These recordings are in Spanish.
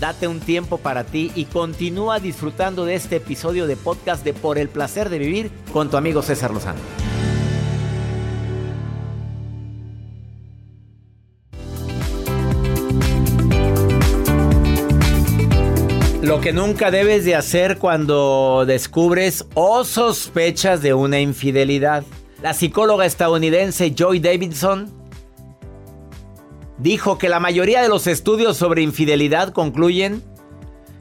Date un tiempo para ti y continúa disfrutando de este episodio de podcast de Por el placer de vivir con tu amigo César Lozano. Lo que nunca debes de hacer cuando descubres o sospechas de una infidelidad. La psicóloga estadounidense Joy Davidson dijo que la mayoría de los estudios sobre infidelidad concluyen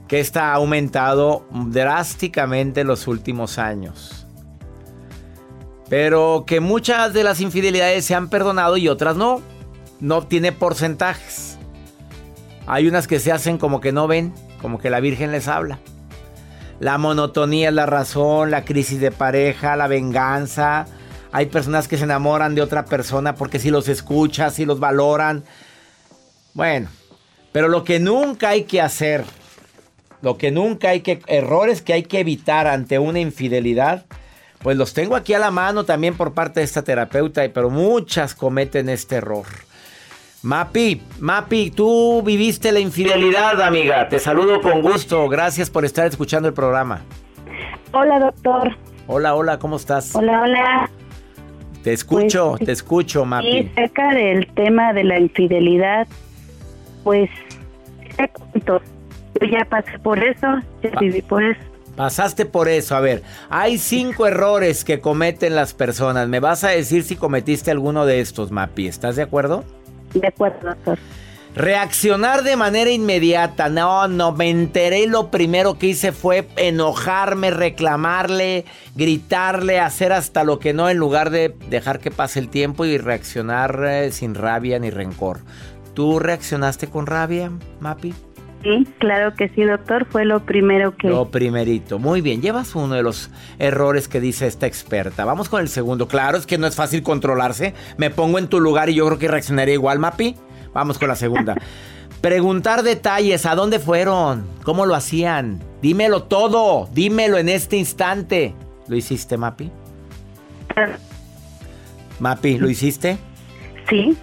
que esta ha aumentado drásticamente en los últimos años. Pero que muchas de las infidelidades se han perdonado y otras no. No tiene porcentajes. Hay unas que se hacen como que no ven, como que la Virgen les habla. La monotonía es la razón, la crisis de pareja, la venganza. Hay personas que se enamoran de otra persona porque si los escuchas, si los valoran, bueno, pero lo que nunca hay que hacer, lo que nunca hay que, errores que hay que evitar ante una infidelidad, pues los tengo aquí a la mano también por parte de esta terapeuta, pero muchas cometen este error. Mapi, Mapi, tú viviste la infidelidad, amiga. Te saludo con gusto. Gracias por estar escuchando el programa. Hola, doctor. Hola, hola, ¿cómo estás? Hola, hola. Te escucho, pues, te escucho, Mapi. Sí, cerca del tema de la infidelidad, pues yo ya pasé por eso, ya viví por eso. Pasaste por eso. A ver, hay cinco errores que cometen las personas. ¿Me vas a decir si cometiste alguno de estos, Mapi? ¿Estás de acuerdo? De acuerdo, doctor. Reaccionar de manera inmediata. No, no, me enteré y lo primero que hice fue enojarme, reclamarle, gritarle, hacer hasta lo que no en lugar de dejar que pase el tiempo y reaccionar eh, sin rabia ni rencor. ¿Tú reaccionaste con rabia, Mapi? Sí, claro que sí, doctor. Fue lo primero que... Lo primerito. Muy bien, llevas uno de los errores que dice esta experta. Vamos con el segundo. Claro, es que no es fácil controlarse. Me pongo en tu lugar y yo creo que reaccionaría igual, Mapi. Vamos con la segunda. Preguntar detalles, ¿a dónde fueron? ¿Cómo lo hacían? Dímelo todo, dímelo en este instante. ¿Lo hiciste, Mapi? Mapi, ¿lo hiciste? Sí.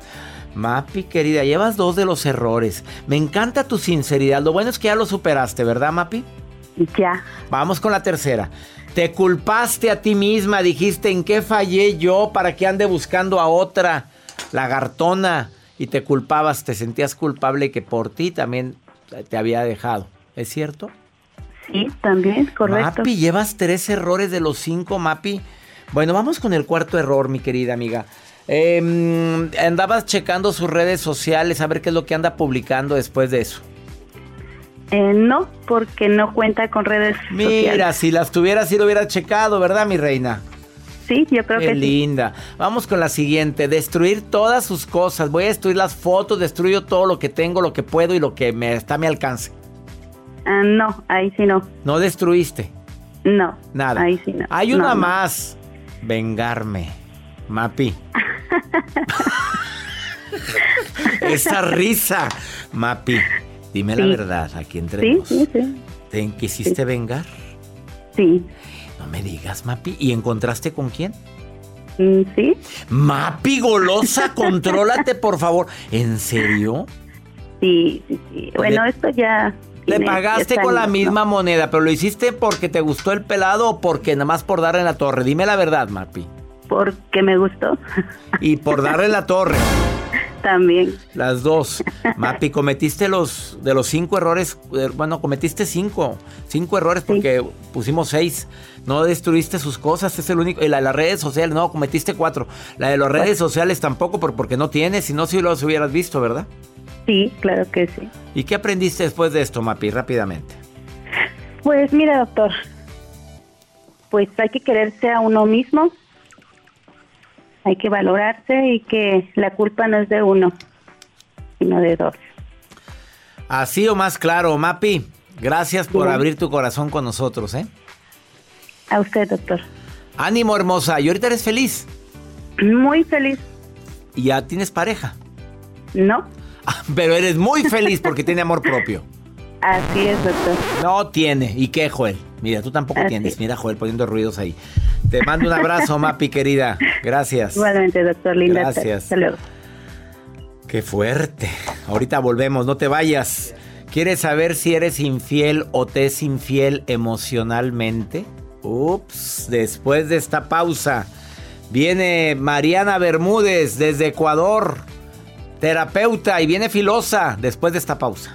Mapi, querida, llevas dos de los errores. Me encanta tu sinceridad. Lo bueno es que ya lo superaste, ¿verdad, Mapi? Ya. Vamos con la tercera. Te culpaste a ti misma, dijiste en qué fallé yo para que ande buscando a otra lagartona y te culpabas, te sentías culpable que por ti también te había dejado. ¿Es cierto? Sí, también, correcto. Mapi, llevas tres errores de los cinco, Mapi. Bueno, vamos con el cuarto error, mi querida amiga. Eh, andabas checando sus redes sociales a ver qué es lo que anda publicando después de eso. Eh, no, porque no cuenta con redes sociales. Mira, si las tuvieras, sí lo hubieras checado, ¿verdad, mi reina? Sí, yo creo Qué linda. Vamos con la siguiente. Destruir todas sus cosas. Voy a destruir las fotos, destruyo todo lo que tengo, lo que puedo y lo que me está a mi alcance. Ah, no, ahí sí no. ¿No destruiste? No. Nada. Ahí sí no. Hay una más. Vengarme. Mapi. Esa risa. Mapi, dime la verdad, aquí entre sí, sí, sí. ¿Te quisiste vengar? Sí. No me digas, Mapi. ¿Y encontraste con quién? Mm, sí. Mapi golosa, contrólate, por favor. ¿En serio? Sí, sí, sí. Bueno, esto ya... Le pagaste con la misma moneda, pero lo hiciste porque te gustó el pelado o porque nada más por darle en la torre. Dime la verdad, Mapi porque me gustó. Y por darle la torre. También. Las dos. Mapi, cometiste los de los cinco errores. eh, Bueno, cometiste cinco. Cinco errores porque pusimos seis. No destruiste sus cosas, es el único. Y la de las redes sociales, no, cometiste cuatro. La de las redes sociales tampoco, por- porque no tienes, si no, si los hubieras visto, ¿verdad? Sí, claro que sí. ¿Y qué aprendiste después de esto, Mapi? Rápidamente. Pues mira, doctor, pues hay que quererse a uno mismo, hay que valorarse y que la culpa no es de uno, sino de dos. Así o más claro, Mapi. Gracias por abrir tu corazón con nosotros, ¿eh? A usted, doctor. Ánimo, hermosa. Y ahorita eres feliz. Muy feliz, Y ya tienes pareja. ¿no? Pero eres muy feliz porque tiene amor propio. Así es, doctor. No tiene. ¿Y qué, Joel? Mira, tú tampoco Así tienes. es. Mira, Joel, poniendo ruidos ahí. Te mando un abrazo, Mapi, querida. Gracias. Igualmente, doctor. Linda. Gracias. Hasta luego. Qué fuerte. Ahorita volvemos, no te vayas. ¿Quieres saber si eres infiel o te es infiel emocionalmente? Ups, después de esta pausa, viene Mariana Bermúdez desde Ecuador, terapeuta, y viene filosa después de esta pausa.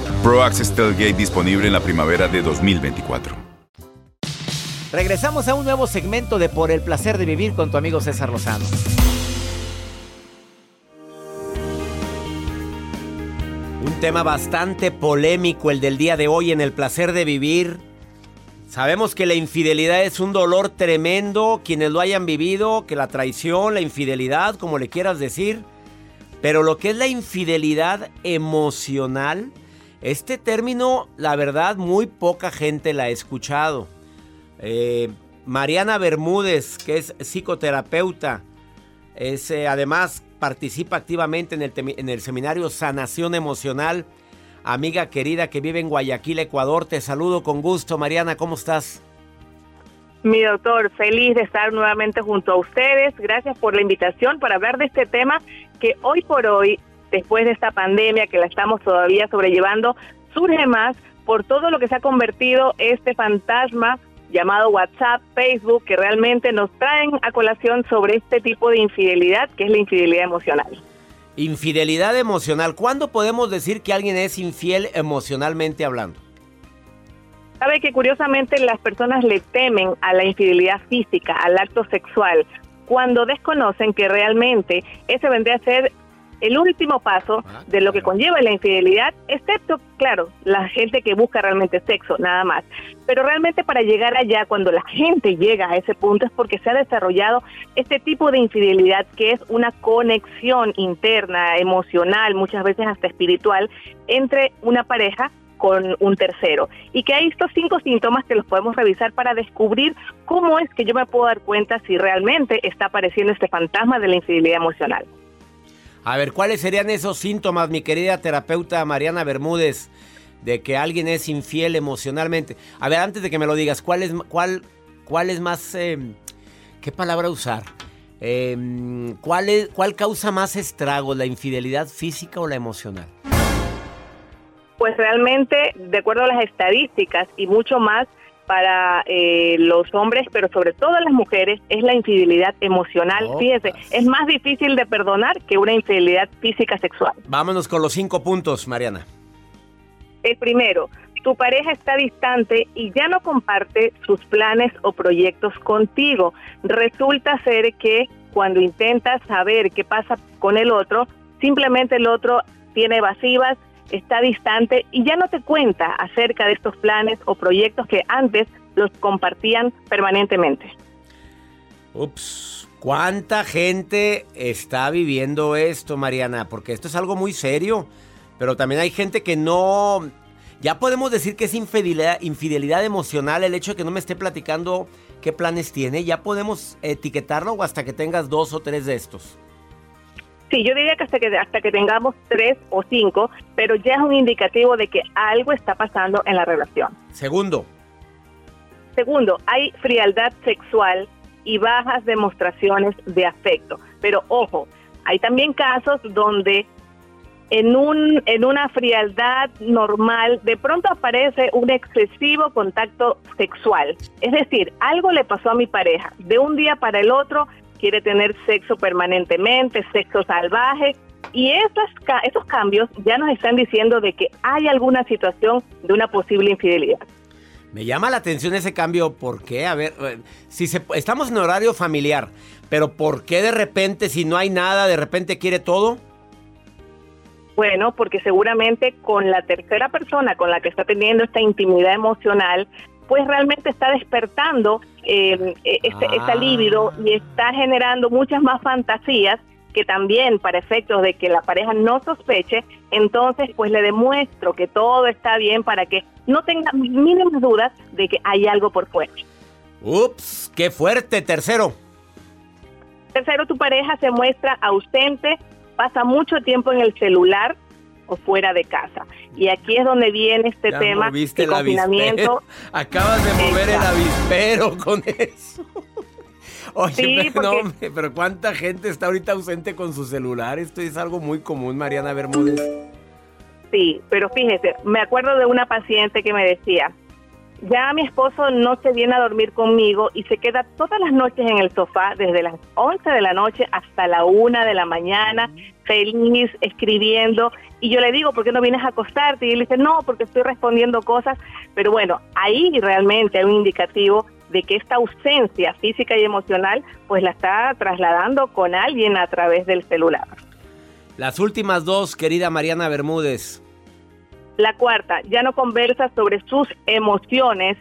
Pro Access Tailgate disponible en la primavera de 2024. Regresamos a un nuevo segmento de Por el placer de vivir con tu amigo César Lozano. Un tema bastante polémico el del día de hoy en el placer de vivir. Sabemos que la infidelidad es un dolor tremendo, quienes lo hayan vivido, que la traición, la infidelidad, como le quieras decir. Pero lo que es la infidelidad emocional, este término, la verdad, muy poca gente la ha escuchado. Eh, Mariana Bermúdez, que es psicoterapeuta, es, eh, además participa activamente en el, en el seminario Sanación Emocional. Amiga querida que vive en Guayaquil, Ecuador, te saludo con gusto. Mariana, ¿cómo estás? Mi doctor, feliz de estar nuevamente junto a ustedes. Gracias por la invitación para hablar de este tema que hoy por hoy, después de esta pandemia que la estamos todavía sobrellevando, surge más por todo lo que se ha convertido este fantasma llamado WhatsApp, Facebook, que realmente nos traen a colación sobre este tipo de infidelidad, que es la infidelidad emocional. Infidelidad emocional. ¿Cuándo podemos decir que alguien es infiel emocionalmente hablando? Sabe que curiosamente las personas le temen a la infidelidad física, al acto sexual, cuando desconocen que realmente ese vendría a ser el último paso Ah, de lo que conlleva la infidelidad, excepto, claro, la gente que busca realmente sexo, nada más. Pero realmente para llegar allá, cuando la gente llega a ese punto, es porque se ha desarrollado este tipo de infidelidad que es una conexión interna, emocional, muchas veces hasta espiritual, entre una pareja con un tercero. Y que hay estos cinco síntomas que los podemos revisar para descubrir cómo es que yo me puedo dar cuenta si realmente está apareciendo este fantasma de la infidelidad emocional. A ver, ¿cuáles serían esos síntomas, mi querida terapeuta Mariana Bermúdez, de que alguien es infiel emocionalmente? A ver, antes de que me lo digas, ¿cuál es, cuál, cuál es más... eh, ¿Qué palabra usar? Eh, ¿cuál, ¿Cuál causa más estragos, la infidelidad física o la emocional? Pues realmente, de acuerdo a las estadísticas y mucho más para eh, los hombres, pero sobre todo las mujeres, es la infidelidad emocional. Oh, Fíjese, es más difícil de perdonar que una infidelidad física sexual. Vámonos con los cinco puntos, Mariana. El primero, tu pareja está distante y ya no comparte sus planes o proyectos contigo. Resulta ser que cuando intentas saber qué pasa con el otro, simplemente el otro tiene evasivas, está distante y ya no te cuenta acerca de estos planes o proyectos que antes los compartían permanentemente. Ups, ¿cuánta gente está viviendo esto, Mariana? Porque esto es algo muy serio, pero también hay gente que no... Ya podemos decir que es infidelidad, infidelidad emocional el hecho de que no me esté platicando qué planes tiene. Ya podemos etiquetarlo hasta que tengas dos o tres de estos. Sí, yo diría que hasta que hasta que tengamos tres o cinco, pero ya es un indicativo de que algo está pasando en la relación. Segundo. Segundo, hay frialdad sexual y bajas demostraciones de afecto. Pero ojo, hay también casos donde en, un, en una frialdad normal de pronto aparece un excesivo contacto sexual. Es decir, algo le pasó a mi pareja. De un día para el otro quiere tener sexo permanentemente, sexo salvaje. Y estos, estos cambios ya nos están diciendo de que hay alguna situación de una posible infidelidad. Me llama la atención ese cambio, ¿por qué? A ver, eh, si se, estamos en horario familiar, pero ¿por qué de repente, si no hay nada, de repente quiere todo? Bueno, porque seguramente con la tercera persona con la que está teniendo esta intimidad emocional, pues realmente está despertando eh, este, esta libido y está generando muchas más fantasías que también para efectos de que la pareja no sospeche, entonces pues le demuestro que todo está bien para que no tenga mínimas dudas de que hay algo por fuera. Ups, qué fuerte, tercero. Tercero, tu pareja se muestra ausente, pasa mucho tiempo en el celular, o fuera de casa. Y aquí es donde viene este tema de confinamiento. Acabas de mover el avispero con eso. Oye, pero, pero ¿cuánta gente está ahorita ausente con su celular? Esto es algo muy común, Mariana Bermúdez. Sí, pero fíjese, me acuerdo de una paciente que me decía, ya mi esposo no se viene a dormir conmigo y se queda todas las noches en el sofá, desde las 11 de la noche hasta la 1 de la mañana, feliz, escribiendo. Y yo le digo, ¿por qué no vienes a acostarte? Y él dice, no, porque estoy respondiendo cosas. Pero bueno, ahí realmente hay un indicativo de que esta ausencia física y emocional, pues la está trasladando con alguien a través del celular. Las últimas dos, querida Mariana Bermúdez. La cuarta, ya no conversa sobre sus emociones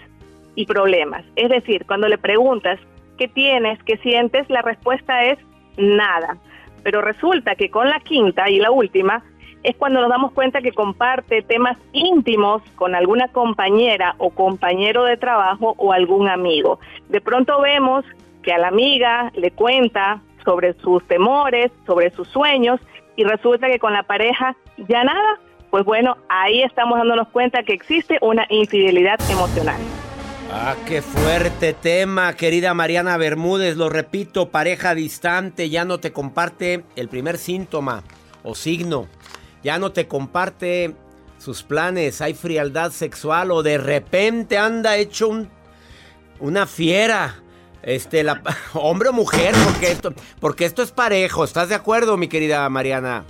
y problemas. Es decir, cuando le preguntas qué tienes, qué sientes, la respuesta es nada. Pero resulta que con la quinta y la última es cuando nos damos cuenta que comparte temas íntimos con alguna compañera o compañero de trabajo o algún amigo. De pronto vemos que a la amiga le cuenta sobre sus temores, sobre sus sueños y resulta que con la pareja ya nada, pues bueno, ahí estamos dándonos cuenta que existe una infidelidad emocional. Ah, qué fuerte tema, querida Mariana Bermúdez. Lo repito, pareja distante ya no te comparte el primer síntoma o signo. Ya no te comparte sus planes. Hay frialdad sexual o de repente anda hecho un, una fiera. Este, la, hombre o mujer, porque esto, porque esto es parejo. ¿Estás de acuerdo, mi querida Mariana?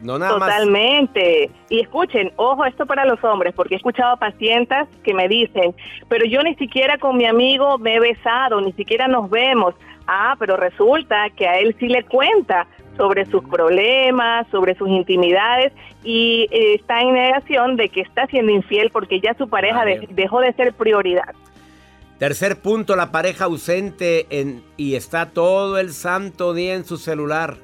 No nada Totalmente. Y escuchen, ojo, esto para los hombres, porque he escuchado a pacientes que me dicen, pero yo ni siquiera con mi amigo me he besado, ni siquiera nos vemos. Ah, pero resulta que a él sí le cuenta sobre sus problemas, sobre sus intimidades y eh, está en negación de que está siendo infiel porque ya su pareja dejó de ser prioridad. Tercer punto, la pareja ausente en, y está todo el santo día en su celular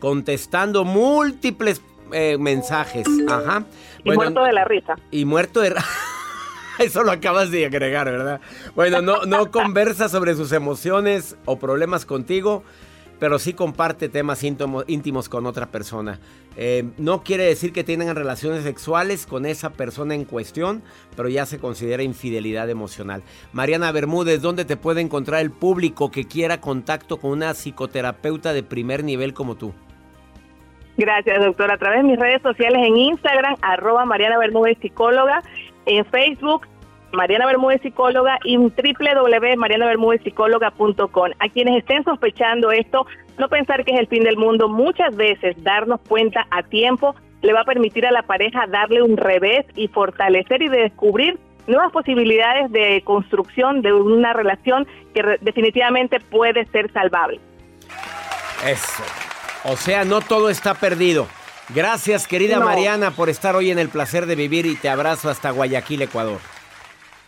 contestando múltiples eh, mensajes. Ajá. Y muerto de la risa. Y muerto de... Eso lo acabas de agregar, ¿verdad? Bueno, no, no conversa sobre sus emociones o problemas contigo, pero sí comparte temas íntimos con otra persona. Eh, no quiere decir que tengan relaciones sexuales con esa persona en cuestión, pero ya se considera infidelidad emocional. Mariana Bermúdez, ¿dónde te puede encontrar el público que quiera contacto con una psicoterapeuta de primer nivel como tú? Gracias, doctor. A través de mis redes sociales en Instagram, arroba Mariana Bermúdez Psicóloga, en Facebook, Mariana Bermúdez Psicóloga y www.marianabermúdezpsicóloga.com. A quienes estén sospechando esto, no pensar que es el fin del mundo, muchas veces darnos cuenta a tiempo le va a permitir a la pareja darle un revés y fortalecer y descubrir nuevas posibilidades de construcción de una relación que definitivamente puede ser salvable. Eso. O sea, no todo está perdido. Gracias, querida Mariana, por estar hoy en el placer de vivir y te abrazo hasta Guayaquil, Ecuador.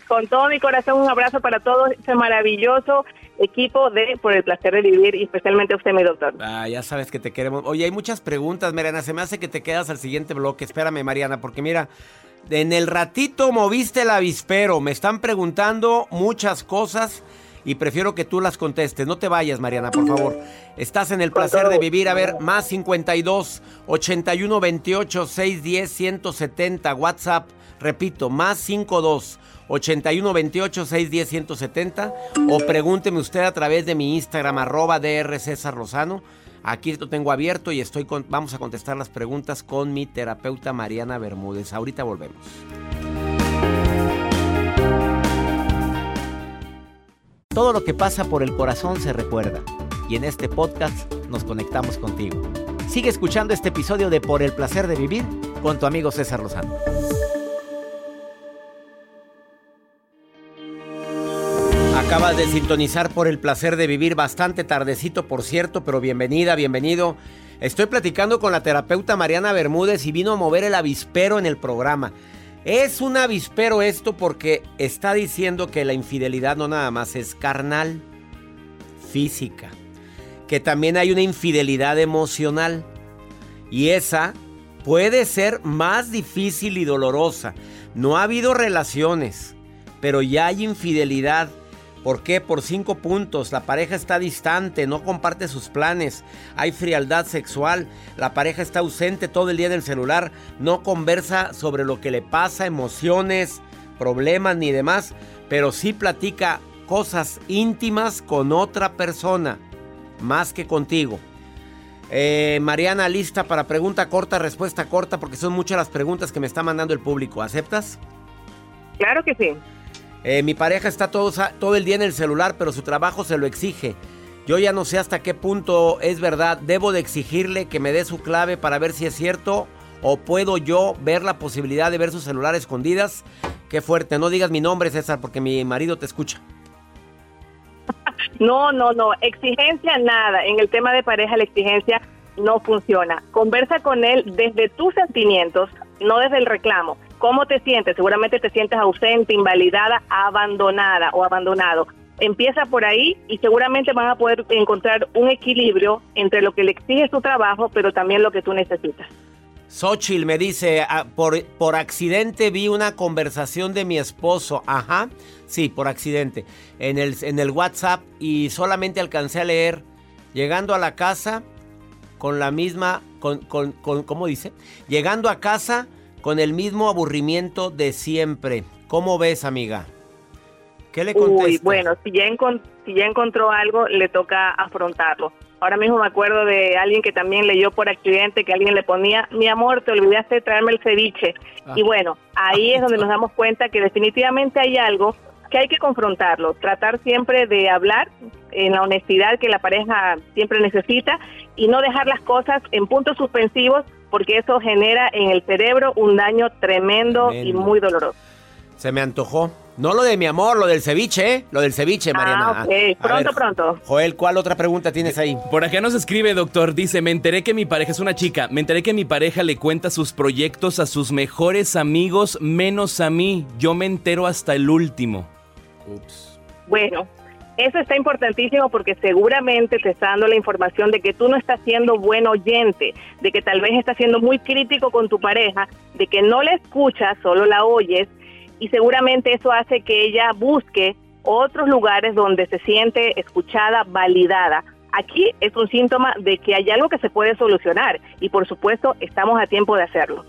Con todo mi corazón, un abrazo para todo este maravilloso equipo de Por el placer de vivir y especialmente a usted, mi doctor. Ah, ya sabes que te queremos. Oye, hay muchas preguntas, Mariana. Se me hace que te quedas al siguiente bloque. Espérame, Mariana, porque mira, en el ratito moviste el avispero. Me están preguntando muchas cosas y prefiero que tú las contestes. No te vayas, Mariana, por favor. Estás en el placer de vivir. A ver, más 52 81 28 610 170 WhatsApp. Repito, más 52 81 28 610 170 o pregúnteme usted a través de mi Instagram arroba DR. Aquí lo tengo abierto y estoy vamos a contestar las preguntas con mi terapeuta Mariana Bermúdez. Ahorita volvemos. Todo lo que pasa por el corazón se recuerda y en este podcast nos conectamos contigo. Sigue escuchando este episodio de Por el placer de vivir con tu amigo César Lozano. Acabas de sintonizar por el placer de vivir bastante tardecito, por cierto, pero bienvenida, bienvenido. Estoy platicando con la terapeuta Mariana Bermúdez y vino a mover el avispero en el programa. Es un avispero esto porque está diciendo que la infidelidad no nada más es carnal, física, que también hay una infidelidad emocional. Y esa puede ser más difícil y dolorosa. No ha habido relaciones, pero ya hay infidelidad ¿Por qué? Por cinco puntos. La pareja está distante, no comparte sus planes. Hay frialdad sexual. La pareja está ausente todo el día en el celular. No conversa sobre lo que le pasa, emociones, problemas ni demás. Pero sí platica cosas íntimas con otra persona. Más que contigo. Eh, Mariana, lista para pregunta corta, respuesta corta, porque son muchas las preguntas que me está mandando el público. ¿Aceptas? Claro que sí. Eh, mi pareja está todo, todo el día en el celular, pero su trabajo se lo exige. Yo ya no sé hasta qué punto es verdad. Debo de exigirle que me dé su clave para ver si es cierto o puedo yo ver la posibilidad de ver su celular escondidas. Qué fuerte. No digas mi nombre, César, porque mi marido te escucha. No, no, no. Exigencia nada. En el tema de pareja la exigencia no funciona. Conversa con él desde tus sentimientos, no desde el reclamo. ¿Cómo te sientes? Seguramente te sientes ausente, invalidada, abandonada o abandonado. Empieza por ahí y seguramente van a poder encontrar un equilibrio entre lo que le exige su trabajo, pero también lo que tú necesitas. Xochitl me dice, ah, por, por accidente vi una conversación de mi esposo. Ajá, sí, por accidente. En el, en el WhatsApp y solamente alcancé a leer. Llegando a la casa con la misma, con, con, con ¿cómo dice? Llegando a casa con el mismo aburrimiento de siempre. ¿Cómo ves, amiga? ¿Qué le contestas? Uy, bueno, si ya, si ya encontró algo, le toca afrontarlo. Ahora mismo me acuerdo de alguien que también leyó por accidente que alguien le ponía, mi amor, te olvidaste de traerme el ceviche. Ah. Y bueno, ahí es donde nos damos cuenta que definitivamente hay algo que hay que confrontarlo, tratar siempre de hablar en la honestidad que la pareja siempre necesita y no dejar las cosas en puntos suspensivos porque eso genera en el cerebro un daño tremendo, y muy doloroso. Se me antojó. No lo de mi amor, lo del ceviche, ¿eh? Lo del ceviche, ah, Mariana. Ah, ok, pronto, pronto. Joel, ¿cuál otra pregunta tienes ahí? Por acá nos escribe, doctor. Dice, me enteré que mi pareja es una chica. Me enteré que mi pareja le cuenta sus proyectos a sus mejores amigos, menos a mí. Yo me entero hasta el último. Ups. Bueno, eso está importantísimo porque seguramente te está dando la información de que tú no estás siendo buen oyente, de que tal vez estás siendo muy crítico con tu pareja, de que no la escuchas, solo la oyes y seguramente eso hace que ella busque otros lugares donde se siente escuchada, validada. Aquí es un síntoma de que hay algo que se puede solucionar y por supuesto estamos a tiempo de hacerlo.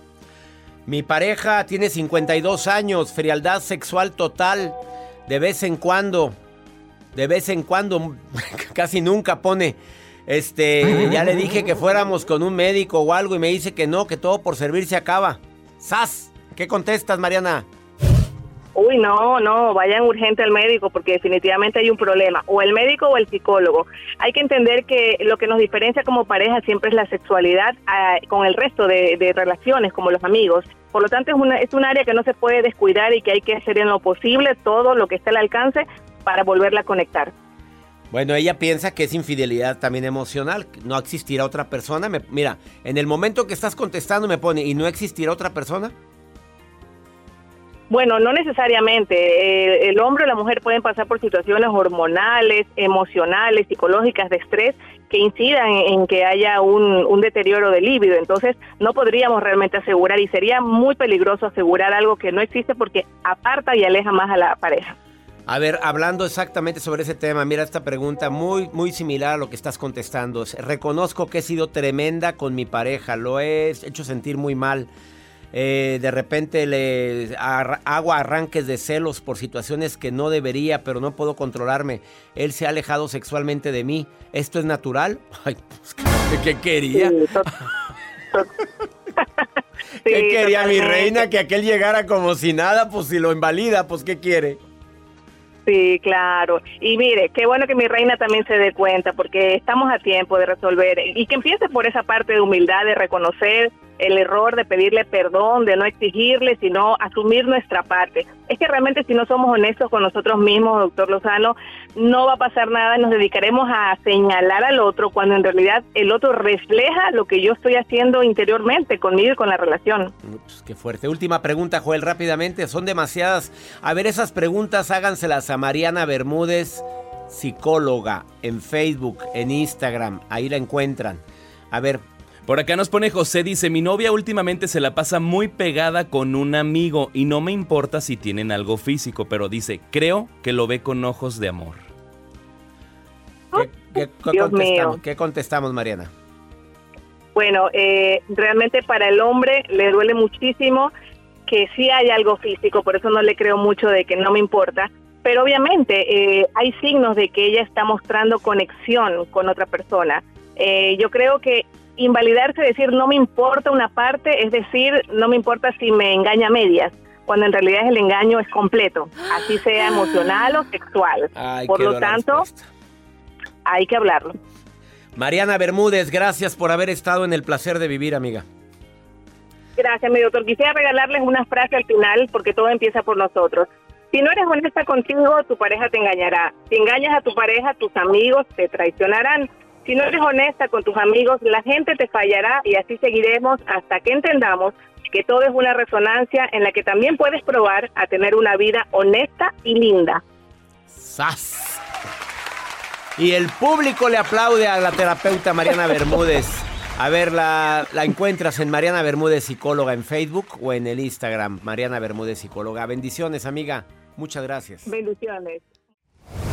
Mi pareja tiene 52 años, frialdad sexual total, de vez en cuando de vez en cuando, casi nunca pone, este, ya le dije que fuéramos con un médico o algo y me dice que no, que todo por servir se acaba. ¡Sas! ¿Qué contestas, Mariana? Uy, no, no, vayan urgente al médico porque definitivamente hay un problema, o el médico o el psicólogo. Hay que entender que lo que nos diferencia como pareja siempre es la sexualidad ah, con el resto de, de, relaciones, como los amigos. Por lo tanto, es, una, es un área que no se puede descuidar y que hay que hacer en lo posible todo lo que esté al alcance para volverla a conectar. Bueno, ella piensa que es infidelidad también emocional. No existirá otra persona. Me- mira, en el momento que estás contestando me pone, ¿y no existirá otra persona? Bueno, no necesariamente. El hombre o la mujer pueden pasar por situaciones hormonales, emocionales, psicológicas, de estrés, que incidan en, en que haya un, un deterioro del líbido. Entonces, no podríamos realmente asegurar y sería muy peligroso asegurar algo que no existe porque aparta y aleja más a la pareja. A ver, hablando exactamente sobre ese tema, mira esta pregunta muy, muy similar a lo que estás contestando. Reconozco que he sido tremenda con mi pareja, lo he hecho sentir muy mal. Eh, de repente le ar- hago arranques de celos por situaciones que no debería, pero no puedo controlarme. Él se ha alejado sexualmente de mí. ¿Esto es natural? Ay, pues, ¿qué, quería? Sí, ¿Qué Sí, quería mi reina? Que aquel llegara como si nada, pues si lo invalida, pues ¿qué quiere? Sí, claro. Y mire, qué bueno que mi reina también se dé cuenta, porque estamos a tiempo de resolver. Y que empiece por esa parte de humildad, de reconocer el error, de pedirle perdón, de no exigirle, sino asumir nuestra parte. Es que realmente si no somos honestos con nosotros mismos, doctor Lozano, no va a pasar nada, nos dedicaremos a señalar al otro cuando en realidad el otro refleja lo que yo estoy haciendo interiormente conmigo y con la relación. Ups, qué fuerte. Última pregunta, Joel, rápidamente. Son demasiadas. A ver, esas preguntas háganselas a Mariana Bermúdez, psicóloga, en Facebook, en Instagram. Ahí la encuentran. A ver, Por acá nos pone José, dice, mi novia últimamente se la pasa muy pegada con un amigo y no me importa si tienen algo físico, pero dice, creo que lo ve con ojos de amor. ¿qué, qué- qué Dios contestamos? mío. ¿Qué contestamos, Mariana? Bueno, eh, realmente para el hombre le duele muchísimo que sí hay algo físico, por eso no le creo mucho de que no me importa, pero obviamente eh, hay signos de que ella está mostrando conexión con otra persona. Eh, yo creo que invalidarse, decir no me importa una parte, es decir, no me importa si me engaña a medias, cuando en realidad el engaño es completo, así sea emocional o sexual. Ay, por lo tanto, respuesta. hay que hablarlo. Mariana Bermúdez, gracias por haber estado en el placer de vivir, amiga. Gracias, mi doctor. Quisiera regalarles una frase al final porque todo empieza por nosotros. Si no eres honesta contigo, tu pareja te engañará. Si engañas a tu pareja, tus amigos te traicionarán. Si no eres honesta con tus amigos, la gente te fallará y así seguiremos hasta que entendamos que todo es una resonancia en la que también puedes probar a tener una vida honesta y linda. ¡Sas! Y el público le aplaude a la terapeuta Mariana Bermúdez. A ver, la, la encuentras en Mariana Bermúdez Psicóloga en Facebook o en el Instagram, Mariana Bermúdez Psicóloga. Bendiciones, amiga. Muchas gracias. Bendiciones.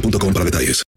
boostmobile.com para detalles.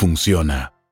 funciona.